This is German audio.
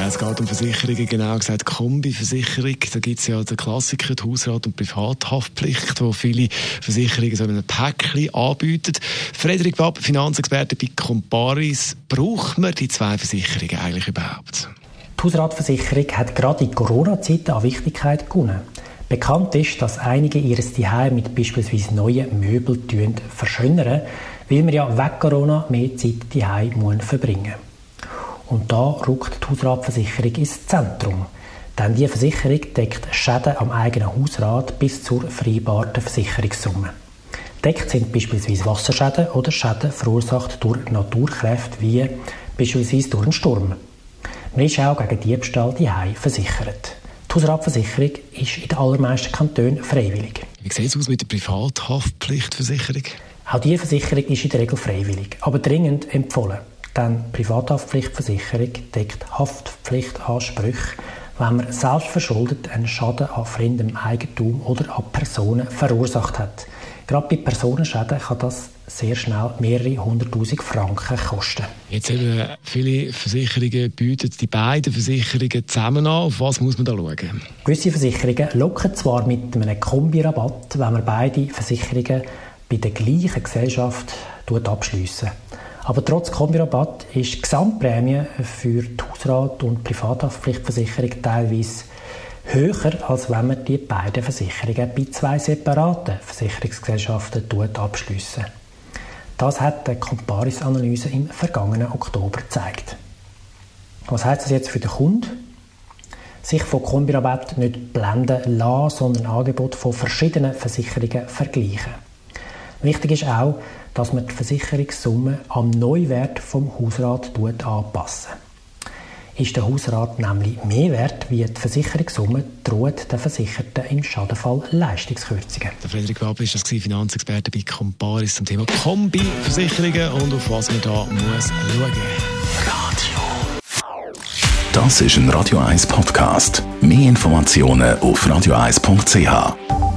es geht um Versicherungen, genau gesagt Kombiversicherung. Da gibt es ja den Klassiker, die Hausrat- und Privathaftpflicht, wo viele Versicherungen so ein Päckchen anbieten. Frederik Wapp, Finanzexperte bei Comparis. Braucht man die zwei Versicherungen eigentlich überhaupt? Die Hausratversicherung hat gerade in Corona-Zeiten an Wichtigkeit gewonnen. Bekannt ist, dass einige ihres Zuhause mit beispielsweise neuen Möbeln verschönern, weil man ja weg Corona mehr Zeit daheim verbringen muss. Und da rückt die Hausratversicherung ins Zentrum. Denn die Versicherung deckt Schäden am eigenen Hausrat bis zur vereinbarten Versicherungssumme. Deckt sind beispielsweise Wasserschäden oder Schäden verursacht durch Naturkräfte wie beispielsweise durch einen Sturm. Man ist auch gegen Diebstahl die versichert. Die Hausratversicherung ist in den allermeisten Kantonen freiwillig. Wie sieht es aus mit der Privathaftpflichtversicherung? Auch diese Versicherung ist in der Regel freiwillig, aber dringend empfohlen. Denn Privathaftpflichtversicherung deckt Haftpflichtansprüche, wenn man selbstverschuldet einen Schaden an fremdem Eigentum oder an Personen verursacht hat. Gerade bei Personenschäden kann das sehr schnell mehrere hunderttausend Franken kosten. Jetzt eben viele Versicherungen bieten die beiden Versicherungen zusammen an. Auf was muss man da schauen? Gewisse Versicherungen locken zwar mit einem Kombirabatt, wenn man beide Versicherungen bei der gleichen Gesellschaft abschliessen. Aber trotz Kombirabatt ist die Gesamtprämie für die Hausrat- und Privathaftpflichtversicherung teilweise höher, als wenn man die beiden Versicherungen bei zwei separaten Versicherungsgesellschaften abschliessen. Das hat die Comparis-Analyse im vergangenen Oktober gezeigt. Was heißt das jetzt für den Kunden? Sich von Kombirabatt nicht blenden lassen, sondern Angebote von verschiedenen Versicherungen vergleichen. Wichtig ist auch, dass man die Versicherungssumme am Neuwert vom Hausrat anpassen. Ist der Hausrat nämlich mehr wert wie die Versicherungssumme, droht der Versicherten im Schadenfall Leistungskürzungen. Der Frederik Wab ist das Finanzexperte bei Comparis zum Thema Kombi-Versicherungen und auf was man da muss schauen. Radio. Das ist ein Radio 1 Podcast. Mehr Informationen auf radio1.ch.